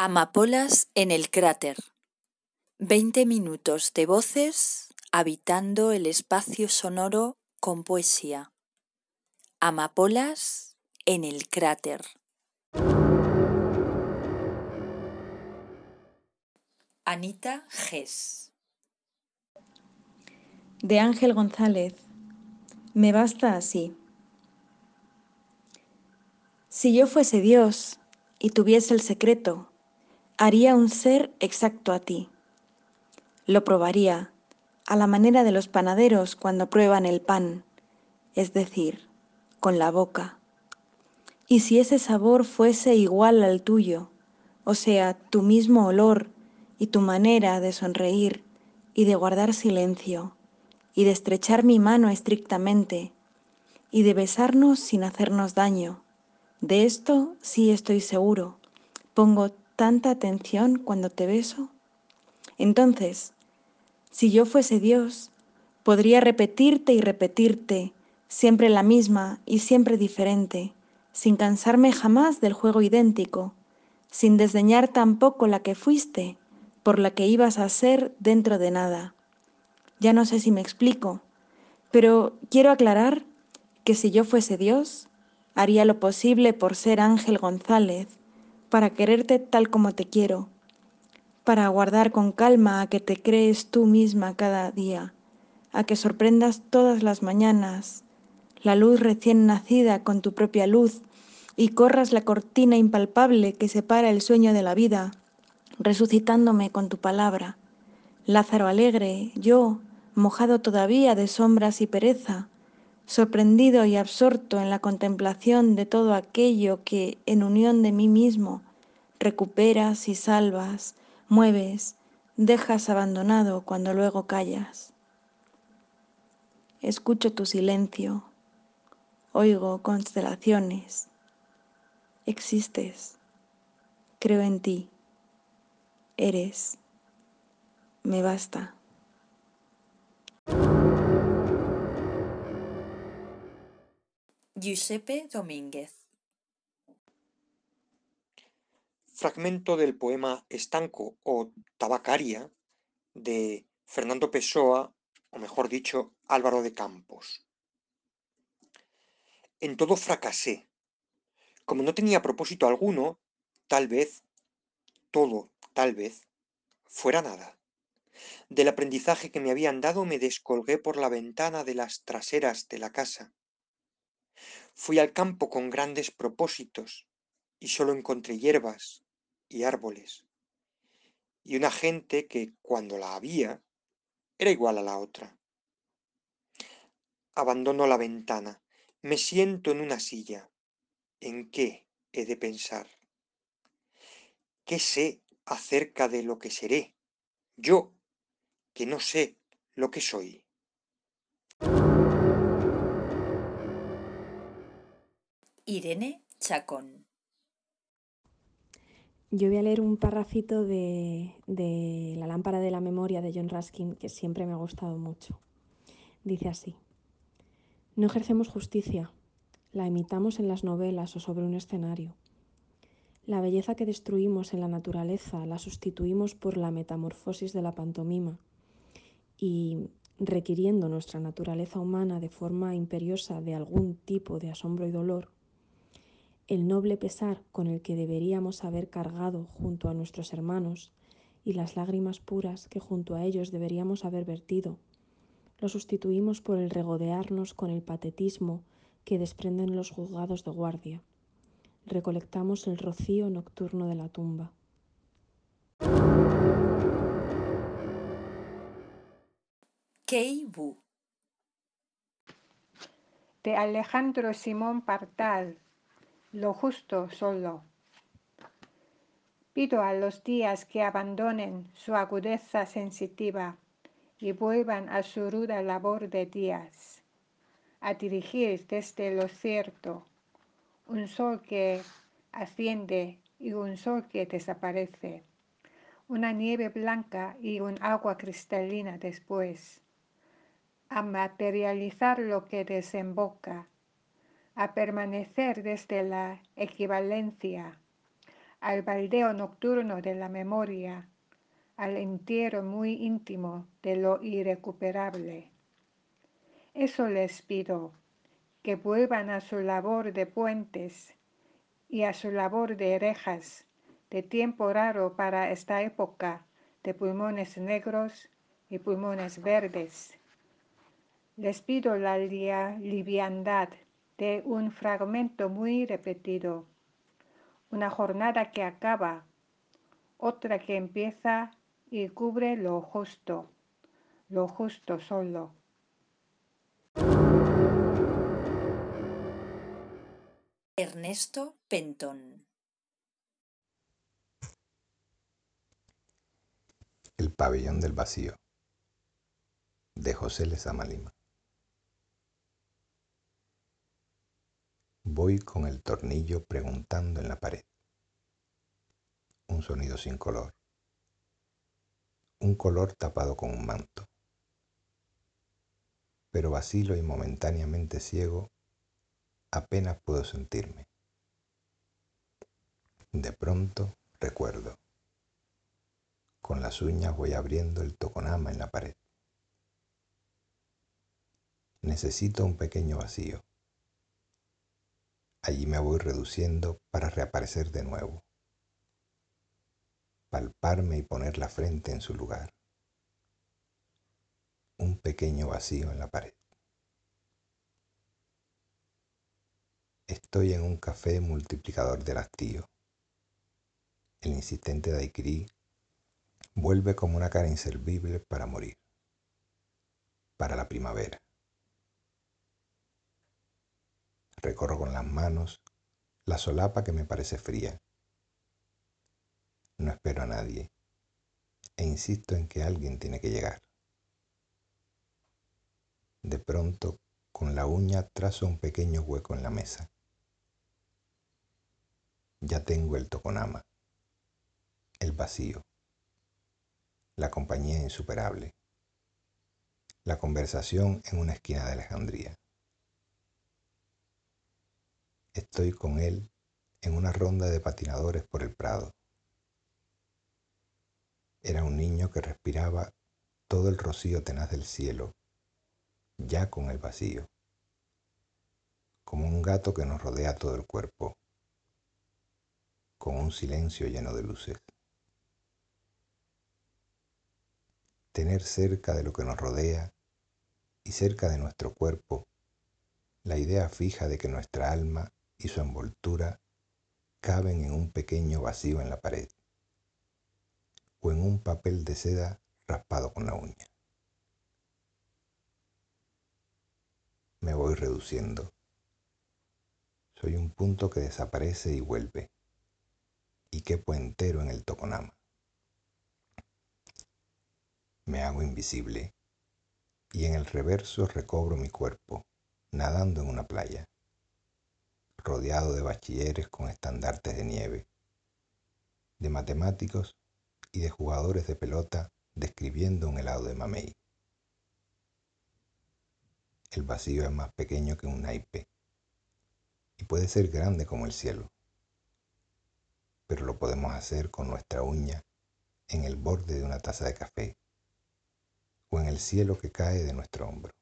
Amapolas en el cráter. Veinte minutos de voces habitando el espacio sonoro con poesía. Amapolas en el cráter. Anita Gess. De Ángel González. Me basta así. Si yo fuese Dios y tuviese el secreto, haría un ser exacto a ti. Lo probaría a la manera de los panaderos cuando prueban el pan, es decir, con la boca. Y si ese sabor fuese igual al tuyo, o sea, tu mismo olor y tu manera de sonreír y de guardar silencio, y de estrechar mi mano estrictamente, y de besarnos sin hacernos daño, de esto sí estoy seguro. Pongo tanta atención cuando te beso? Entonces, si yo fuese Dios, podría repetirte y repetirte, siempre la misma y siempre diferente, sin cansarme jamás del juego idéntico, sin desdeñar tampoco la que fuiste, por la que ibas a ser dentro de nada. Ya no sé si me explico, pero quiero aclarar que si yo fuese Dios, haría lo posible por ser Ángel González, para quererte tal como te quiero, para aguardar con calma a que te crees tú misma cada día, a que sorprendas todas las mañanas la luz recién nacida con tu propia luz y corras la cortina impalpable que separa el sueño de la vida, resucitándome con tu palabra. Lázaro alegre, yo, mojado todavía de sombras y pereza, sorprendido y absorto en la contemplación de todo aquello que, en unión de mí mismo, recuperas y salvas, mueves, dejas abandonado cuando luego callas. Escucho tu silencio, oigo constelaciones, existes, creo en ti, eres, me basta. Giuseppe Domínguez. Fragmento del poema Estanco o Tabacaria de Fernando Pessoa, o mejor dicho, Álvaro de Campos. En todo fracasé. Como no tenía propósito alguno, tal vez, todo, tal vez, fuera nada. Del aprendizaje que me habían dado me descolgué por la ventana de las traseras de la casa Fui al campo con grandes propósitos y solo encontré hierbas y árboles y una gente que cuando la había era igual a la otra. Abandono la ventana, me siento en una silla. ¿En qué he de pensar? ¿Qué sé acerca de lo que seré? Yo, que no sé lo que soy. Irene Chacón. Yo voy a leer un parrafito de, de, La lámpara de la memoria de John Ruskin que siempre me ha gustado mucho. Dice así, no ejercemos justicia, la imitamos en las novelas o sobre un escenario. La belleza que destruimos en la naturaleza la sustituimos por la metamorfosis de la pantomima y, requiriendo nuestra naturaleza humana de forma imperiosa de algún tipo de asombro y dolor, el noble pesar con el que deberíamos haber cargado junto a nuestros hermanos y las lágrimas puras que junto a ellos deberíamos haber vertido, lo sustituimos por el regodearnos con el patetismo que desprenden los juzgados de guardia. Recolectamos el rocío nocturno de la tumba. Kei De Alejandro Simón Partal lo justo solo. Pido a los días que abandonen su agudeza sensitiva y vuelvan a su ruda labor de días, a dirigir desde lo cierto un sol que asciende y un sol que desaparece, una nieve blanca y un agua cristalina después, a materializar lo que desemboca a permanecer desde la equivalencia, al baldeo nocturno de la memoria, al entierro muy íntimo de lo irrecuperable. Eso les pido, que vuelvan a su labor de puentes y a su labor de rejas, de tiempo raro para esta época de pulmones negros y pulmones verdes. Les pido la liviandad de un fragmento muy repetido, una jornada que acaba, otra que empieza y cubre lo justo, lo justo solo. Ernesto Pentón. El pabellón del vacío de José Lezama Lima Voy con el tornillo preguntando en la pared. Un sonido sin color. Un color tapado con un manto. Pero vacilo y momentáneamente ciego, apenas puedo sentirme. De pronto recuerdo. Con las uñas voy abriendo el toconama en la pared. Necesito un pequeño vacío Allí me voy reduciendo para reaparecer de nuevo. Palparme y poner la frente en su lugar. Un pequeño vacío en la pared. Estoy en un café multiplicador del hastío. El insistente daiquiri vuelve como una cara inservible para morir. Para la primavera. Recorro con las manos la solapa que me parece fría. No espero a nadie e insisto en que alguien tiene que llegar. De pronto, con la uña trazo un pequeño hueco en la mesa. Ya tengo el toconama, el vacío, la compañía insuperable, la conversación en una esquina de Alejandría. Estoy con él en una ronda de patinadores por el Prado. Era un niño que respiraba todo el rocío tenaz del cielo, ya con el vacío, como un gato que nos rodea todo el cuerpo, con un silencio lleno de luces. Tener cerca de lo que nos rodea y cerca de nuestro cuerpo la idea fija de que nuestra alma y su envoltura caben en un pequeño vacío en la pared o en un papel de seda raspado con la uña. Me voy reduciendo. Soy un punto que desaparece y vuelve, y quepo entero en el toconama. Me hago invisible, y en el reverso recobro mi cuerpo, nadando en una playa rodeado de bachilleres con estandartes de nieve, de matemáticos y de jugadores de pelota describiendo un helado de mamey. El vacío es más pequeño que un naipe y puede ser grande como el cielo, pero lo podemos hacer con nuestra uña en el borde de una taza de café o en el cielo que cae de nuestro hombro.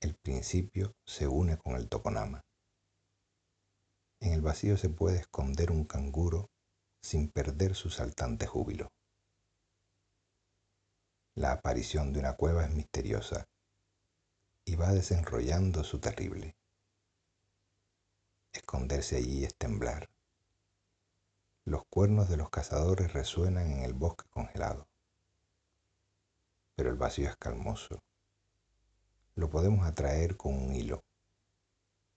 El principio se une con el toconama. En el vacío se puede esconder un canguro sin perder su saltante júbilo. La aparición de una cueva es misteriosa y va desenrollando su terrible. Esconderse allí es temblar. Los cuernos de los cazadores resuenan en el bosque congelado. Pero el vacío es calmoso lo podemos atraer con un hilo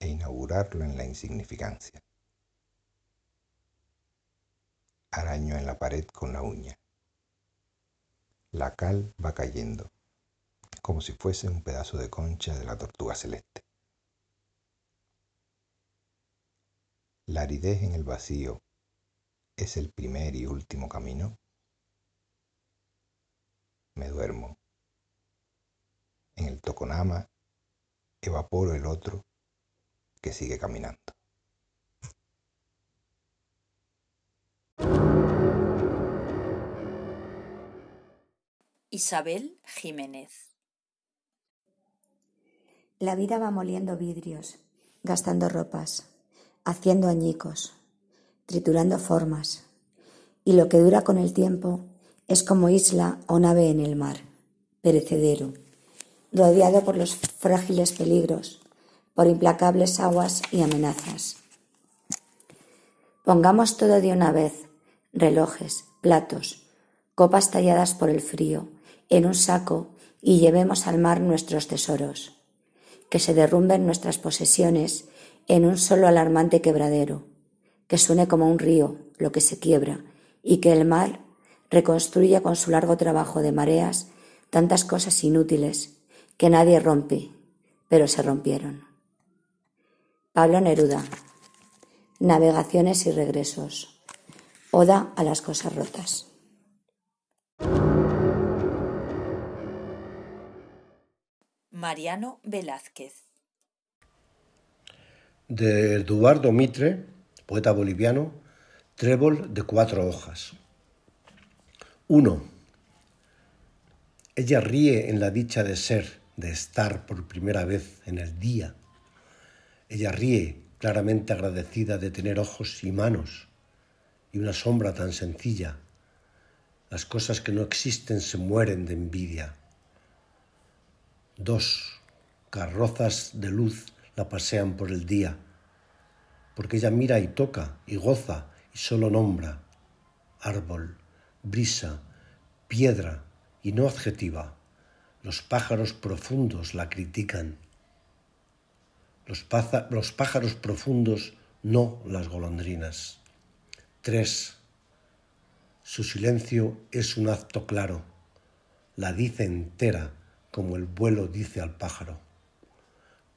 e inaugurarlo en la insignificancia. Araño en la pared con la uña. La cal va cayendo, como si fuese un pedazo de concha de la tortuga celeste. La aridez en el vacío es el primer y último camino. Me duermo en el Toconama, evaporo el otro que sigue caminando. Isabel Jiménez. La vida va moliendo vidrios, gastando ropas, haciendo añicos, triturando formas, y lo que dura con el tiempo es como isla o nave en el mar, perecedero, rodeado por los frágiles peligros, por implacables aguas y amenazas. Pongamos todo de una vez, relojes, platos, copas talladas por el frío, en un saco y llevemos al mar nuestros tesoros, que se derrumben nuestras posesiones en un solo alarmante quebradero, que suene como un río lo que se quiebra y que el mar reconstruya con su largo trabajo de mareas tantas cosas inútiles que nadie rompe, pero se rompieron. Pablo Neruda. Navegaciones y regresos. Oda a las cosas rotas. Mariano Velázquez. De Eduardo Mitre, poeta boliviano, Trébol de cuatro hojas. 1. Ella ríe en la dicha de ser, de estar por primera vez en el día. Ella ríe claramente agradecida de tener ojos y manos y una sombra tan sencilla. Las cosas que no existen se mueren de envidia. 2. Carrozas de luz la pasean por el día, porque ella mira y toca y goza y solo nombra árbol, brisa, piedra y no adjetiva. Los pájaros profundos la critican. Los, pájaros profundos no las golondrinas. 3. Su silencio es un acto claro. La dice entera como el vuelo dice al pájaro.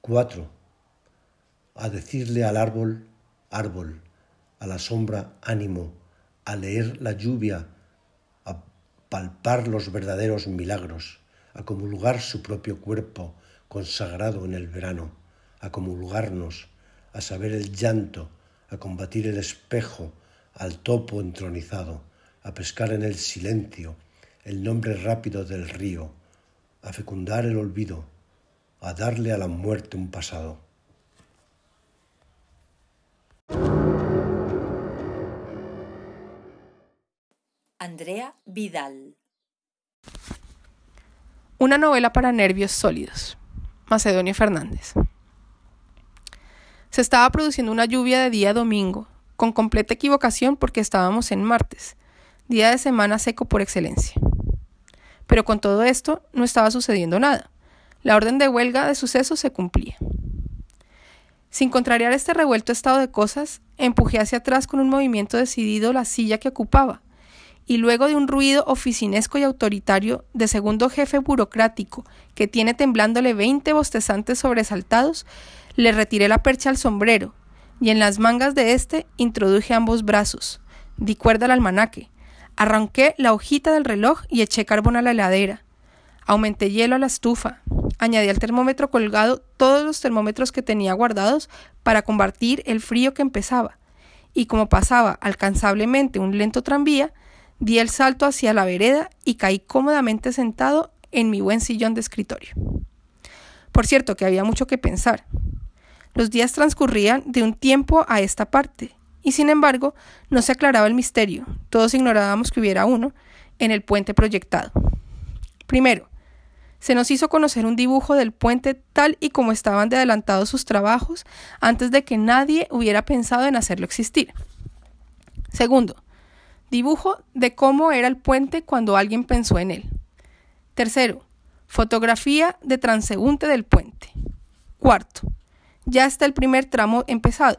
4. A decirle al árbol, árbol, a la sombra, ánimo, a leer la lluvia, a palpar los verdaderos milagros, a comulgar su propio cuerpo consagrado en el verano, a comulgarnos, a saber el llanto, a combatir el espejo, al topo entronizado, a pescar en el silencio el nombre rápido del río, a fecundar el olvido, a darle a la muerte un pasado. Andrea Vidal. Una novela para nervios sólidos. Macedonio Fernández. Se estaba produciendo una lluvia de día domingo, con completa equivocación porque estábamos en martes, día de semana seco por excelencia. Pero con todo esto no estaba sucediendo nada. La orden de huelga de sucesos se cumplía. Sin contrariar este revuelto estado de cosas, empujé hacia atrás con un movimiento decidido la silla que ocupaba, y luego de un ruido oficinesco y autoritario de segundo jefe burocrático que tiene temblándole veinte bostezantes sobresaltados, le retiré la percha al sombrero, y en las mangas de éste introduje ambos brazos, di cuerda al almanaque, Arranqué la hojita del reloj y eché carbón a la heladera. Aumenté hielo a la estufa. Añadí al termómetro colgado todos los termómetros que tenía guardados para combatir el frío que empezaba. Y como pasaba alcanzablemente un lento tranvía, di el salto hacia la vereda y caí cómodamente sentado en mi buen sillón de escritorio. Por cierto que había mucho que pensar. Los días transcurrían de un tiempo a esta parte, y sin embargo no se aclaraba el misterio, todos ignorábamos que hubiera uno, en el puente proyectado. Primero, se nos hizo conocer un dibujo del puente tal y como estaban de adelantados sus trabajos antes de que nadie hubiera pensado en hacerlo existir. Segundo, dibujo de cómo era el puente cuando alguien pensó en él. Tercero, fotografía de transeúnte del puente. Cuarto, ya está el primer tramo empezado.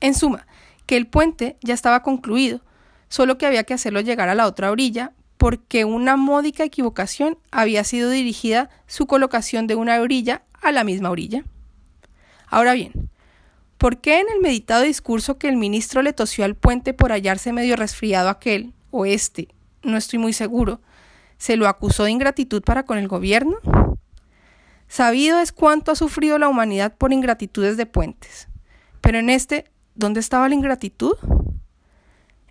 En suma, que el puente ya estaba concluido, solo que había que hacerlo llegar a la otra orilla porque una módica equivocación había sido dirigida su colocación de una orilla a la misma orilla. Ahora bien, ¿por qué en el meditado discurso que el ministro le tosió al puente por hallarse medio resfriado aquel, o este, no estoy muy seguro, se lo acusó de ingratitud para con el gobierno? Sabido es cuánto ha sufrido la humanidad por ingratitudes de puentes, pero en este ¿Dónde estaba la ingratitud?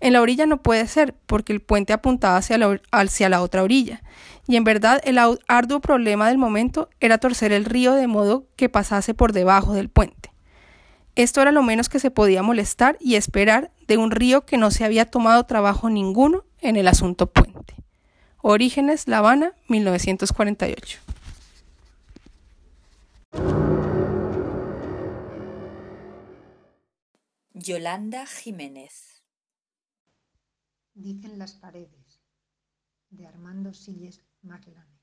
En la orilla no puede ser, porque el puente apuntaba hacia la, hacia la otra orilla, y en verdad el arduo problema del momento era torcer el río de modo que pasase por debajo del puente. Esto era lo menos que se podía molestar y esperar de un río que no se había tomado trabajo ninguno en el asunto puente. Orígenes, La Habana, 1948. Yolanda Jiménez Dicen las paredes, de Armando Silles Maclane.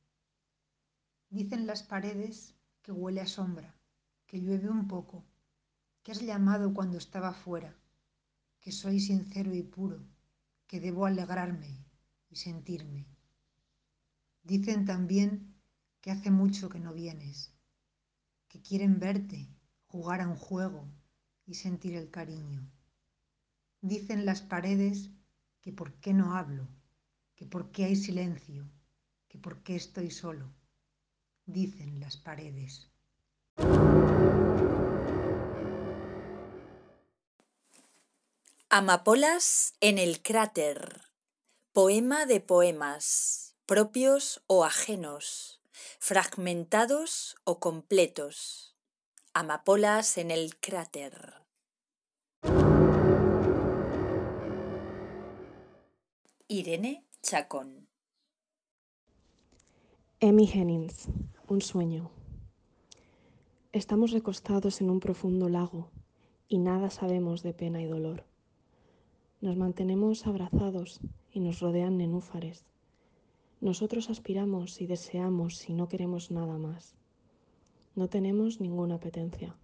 Dicen las paredes que huele a sombra, que llueve un poco, que has llamado cuando estaba fuera, que soy sincero y puro, que debo alegrarme y sentirme. Dicen también que hace mucho que no vienes, que quieren verte, jugar a un juego y sentir el cariño. Dicen las paredes que por qué no hablo, que por qué hay silencio, que por qué estoy solo. Dicen las paredes. Amapolas en el cráter. Poema de poemas, propios o ajenos, fragmentados o completos. Amapolas en el cráter. Irene Chacón. Emmy Hennings, un sueño. Estamos recostados en un profundo lago y nada sabemos de pena y dolor. Nos mantenemos abrazados y nos rodean nenúfares. Nosotros aspiramos y deseamos y no queremos nada más. No tenemos ninguna apetencia.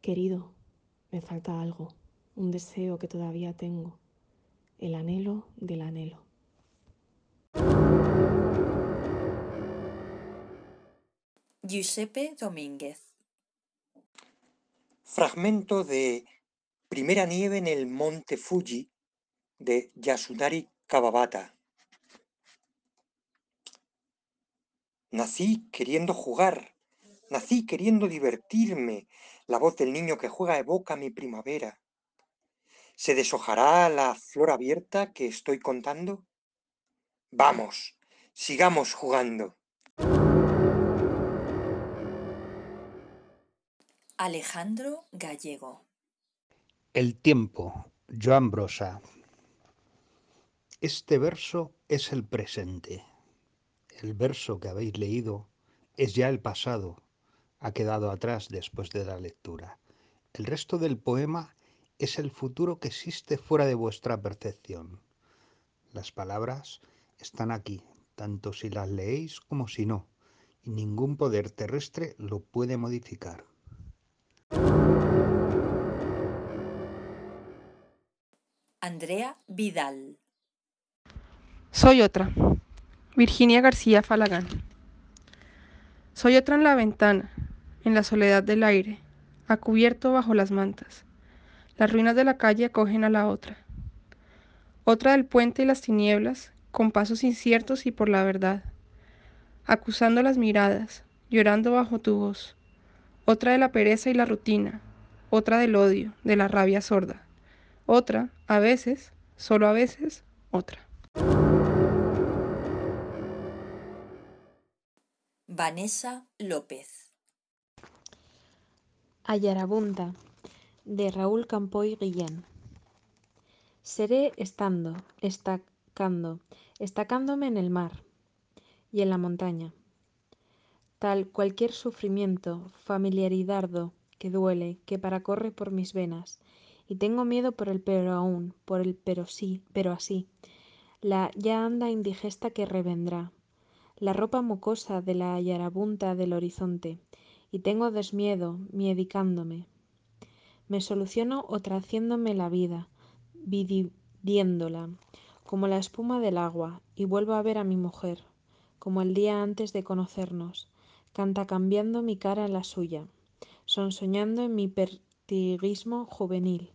Querido, me falta algo, un deseo que todavía tengo el anhelo del anhelo. Giuseppe Domínguez. Fragmento de Primera nieve en el monte Fuji de Yasunari Kawabata. Nací queriendo jugar, nací queriendo divertirme. La voz del niño que juega evoca mi primavera. ¿Se deshojará la flor abierta que estoy contando? Vamos, sigamos jugando. Alejandro Gallego. El tiempo, Joan Brosa. Este verso es el presente. El verso que habéis leído es ya el pasado, ha quedado atrás después de la lectura. El resto del poema es el futuro que existe fuera de vuestra percepción. Las palabras están aquí, tanto si las leéis como si no, y ningún poder terrestre lo puede modificar. Andrea Vidal. Soy otra. Virginia García Falagán. Soy otra en la ventana, en la soledad del aire, a cubierto bajo las mantas. Las ruinas de la calle acogen a la otra. Otra del puente y las tinieblas, con pasos inciertos y por la verdad. Acusando las miradas, llorando bajo tu voz. Otra de la pereza y la rutina. Otra del odio, de la rabia sorda. Otra, a veces, solo a veces, otra. Vanessa López. Ayarabunda de Raúl Campoy Guillén. Seré estando, estacando, estacándome en el mar y en la montaña. Tal cualquier sufrimiento, familiaridad que duele, que paracorre por mis venas, y tengo miedo por el pero aún, por el pero sí, pero así, la ya anda indigesta que revendrá, la ropa mucosa de la yarabunta del horizonte, y tengo desmiedo, miedicándome, me soluciono otra haciéndome la vida, vidiéndola, como la espuma del agua, y vuelvo a ver a mi mujer, como el día antes de conocernos, canta cambiando mi cara en la suya, son soñando en mi pertiguismo juvenil.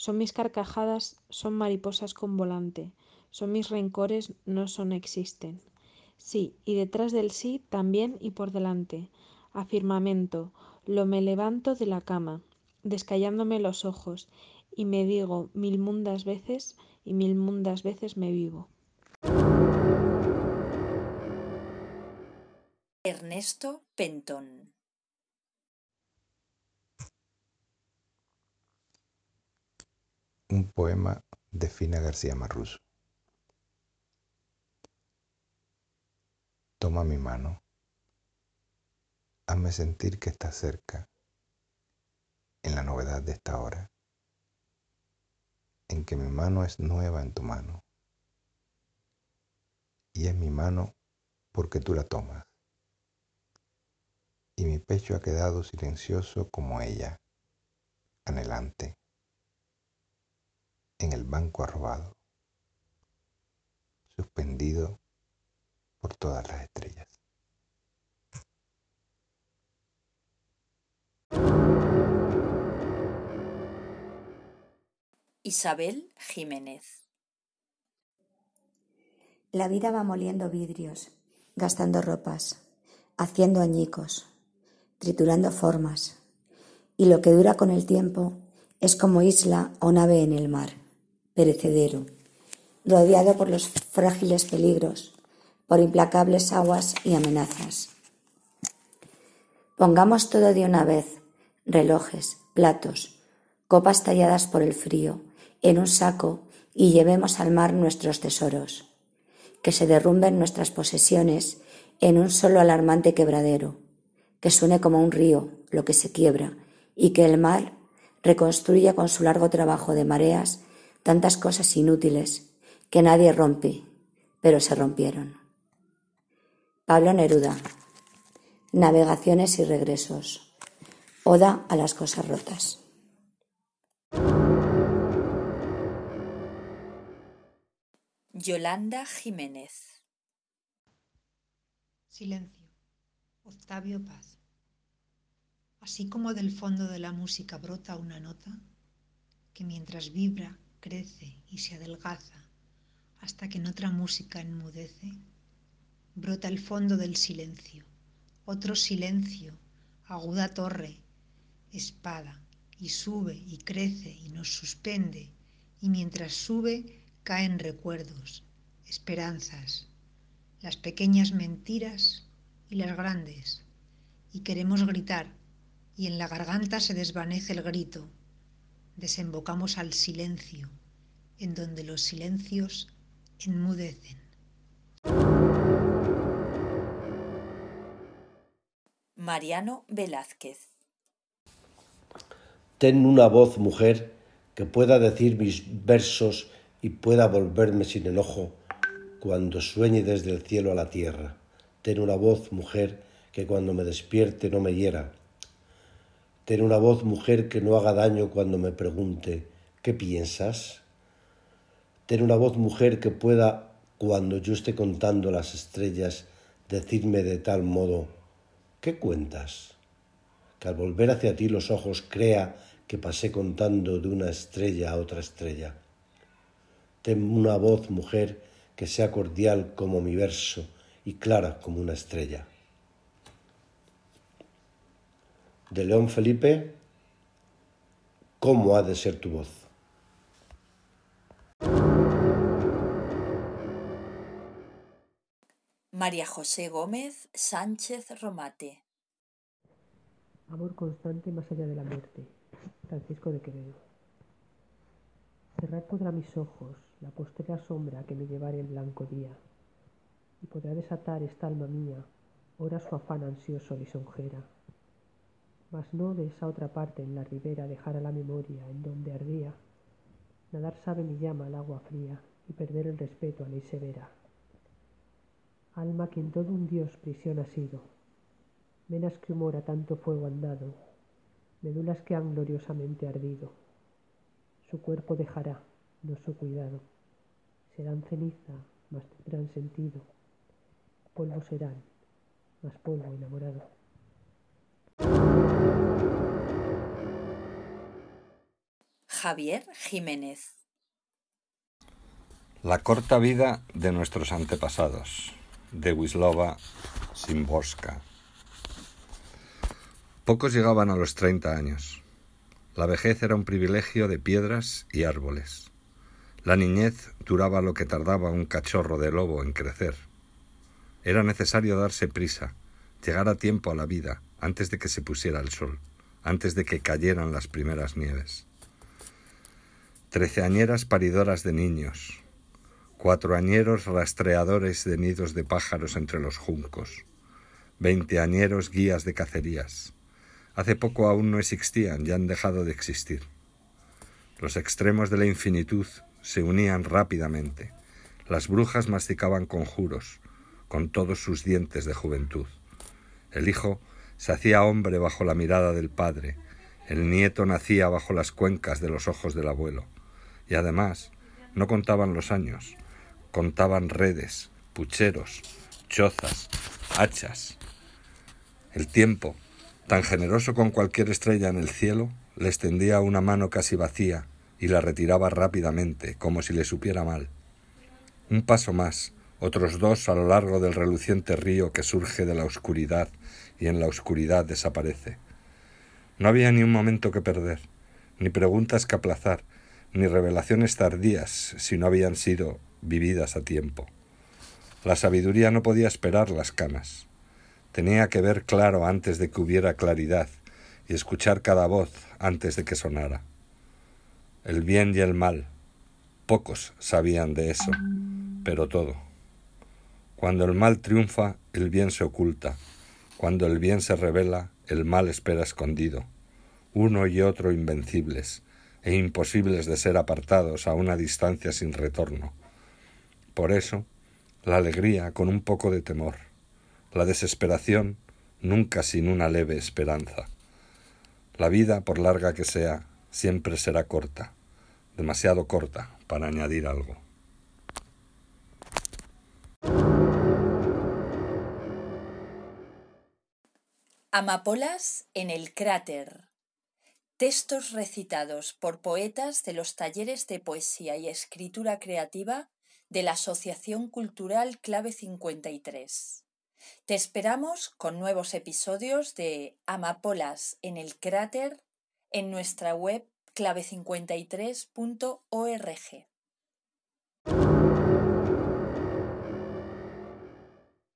Son mis carcajadas, son mariposas con volante, son mis rencores, no son existen. Sí, y detrás del sí también y por delante. Afirmamento, lo me levanto de la cama, descallándome los ojos, y me digo mil mundas veces y mil mundas veces me vivo. Ernesto Pentón Un poema de Fina García Marruso. Toma mi mano. Hazme sentir que estás cerca, en la novedad de esta hora, en que mi mano es nueva en tu mano. Y es mi mano porque tú la tomas. Y mi pecho ha quedado silencioso como ella, anhelante, en el banco arrobado, suspendido por todas las estrellas. Isabel Jiménez La vida va moliendo vidrios, gastando ropas, haciendo añicos, triturando formas, y lo que dura con el tiempo es como isla o nave en el mar, perecedero, rodeado por los frágiles peligros, por implacables aguas y amenazas. Pongamos todo de una vez, relojes, platos, copas talladas por el frío, en un saco y llevemos al mar nuestros tesoros, que se derrumben nuestras posesiones en un solo alarmante quebradero, que suene como un río lo que se quiebra y que el mar reconstruya con su largo trabajo de mareas tantas cosas inútiles que nadie rompe, pero se rompieron. Pablo Neruda. Navegaciones y regresos. Oda a las cosas rotas. Yolanda Jiménez. Silencio. Octavio Paz. Así como del fondo de la música brota una nota, que mientras vibra, crece y se adelgaza hasta que en otra música enmudece, brota el fondo del silencio, otro silencio, aguda torre, espada, y sube y crece y nos suspende, y mientras sube caen recuerdos, esperanzas, las pequeñas mentiras y las grandes, y queremos gritar, y en la garganta se desvanece el grito, desembocamos al silencio, en donde los silencios enmudecen. Mariano Velázquez. Ten una voz, mujer, que pueda decir mis versos y pueda volverme sin enojo cuando sueñe desde el cielo a la tierra. Ten una voz, mujer, que cuando me despierte no me hiera. Ten una voz, mujer, que no haga daño cuando me pregunte ¿qué piensas? Ten una voz, mujer, que pueda, cuando yo esté contando las estrellas, decirme de tal modo ¿qué cuentas? Que al volver hacia ti los ojos crea que pasé contando de una estrella a otra estrella. Ten una voz, mujer, que sea cordial como mi verso y clara como una estrella. De León Felipe, ¿cómo ha de ser tu voz? María José Gómez Sánchez Romate. Amor constante más allá de la muerte. Francisco de Quevedo. Cerrar podrá mis ojos la postrera sombra que me llevare el blanco día, y podrá desatar esta alma mía, ora su afán ansioso lisonjera. Mas no de esa otra parte en la ribera dejar a la memoria en donde ardía. Nadar sabe mi llama al agua fría y perder el respeto a ley severa. Alma que en todo un dios prisión ha sido, venas que humor a tanto fuego han dado, médulas que han gloriosamente ardido. Su cuerpo dejará, no su cuidado. Serán ceniza, mas tendrán sentido. Polvo serán, mas polvo enamorado. Javier Jiménez. La corta vida de nuestros antepasados, de Wislova Szymborska. Pocos llegaban a los 30 años. La vejez era un privilegio de piedras y árboles. La niñez duraba lo que tardaba un cachorro de lobo en crecer. Era necesario darse prisa, llegar a tiempo a la vida, antes de que se pusiera el sol, antes de que cayeran las primeras nieves. Treceañeras paridoras de niños, cuatroañeros rastreadores de nidos de pájaros entre los juncos, veinteañeros guías de cacerías. Hace poco aún no existían, ya han dejado de existir. Los extremos de la infinitud se unían rápidamente. Las brujas masticaban conjuros, con todos sus dientes de juventud. El hijo se hacía hombre bajo la mirada del padre, el nieto nacía bajo las cuencas de los ojos del abuelo, y además no contaban los años, contaban redes, pucheros, chozas, hachas. El tiempo, tan generoso con cualquier estrella en el cielo, le extendía una mano casi vacía y la retiraba rápidamente, como si le supiera mal. Un paso más, otros dos a lo largo del reluciente río que surge de la oscuridad y en la oscuridad desaparece. No había ni un momento que perder, ni preguntas que aplazar, ni revelaciones tardías si no habían sido vividas a tiempo. La sabiduría no podía esperar las canas. Tenía que ver claro antes de que hubiera claridad y escuchar cada voz antes de que sonara. El bien y el mal. Pocos sabían de eso, pero todo. Cuando el mal triunfa, el bien se oculta. Cuando el bien se revela, el mal espera escondido. Uno y otro invencibles, e imposibles de ser apartados a una distancia sin retorno. Por eso, la alegría con un poco de temor, la desesperación nunca sin una leve esperanza. La vida, por larga que sea, siempre será corta, demasiado corta para añadir algo. Amapolas en el cráter. Textos recitados por poetas de los talleres de poesía y escritura creativa de la Asociación Cultural Clave 53. Te esperamos con nuevos episodios de Amapolas en el cráter en nuestra web clave53.org.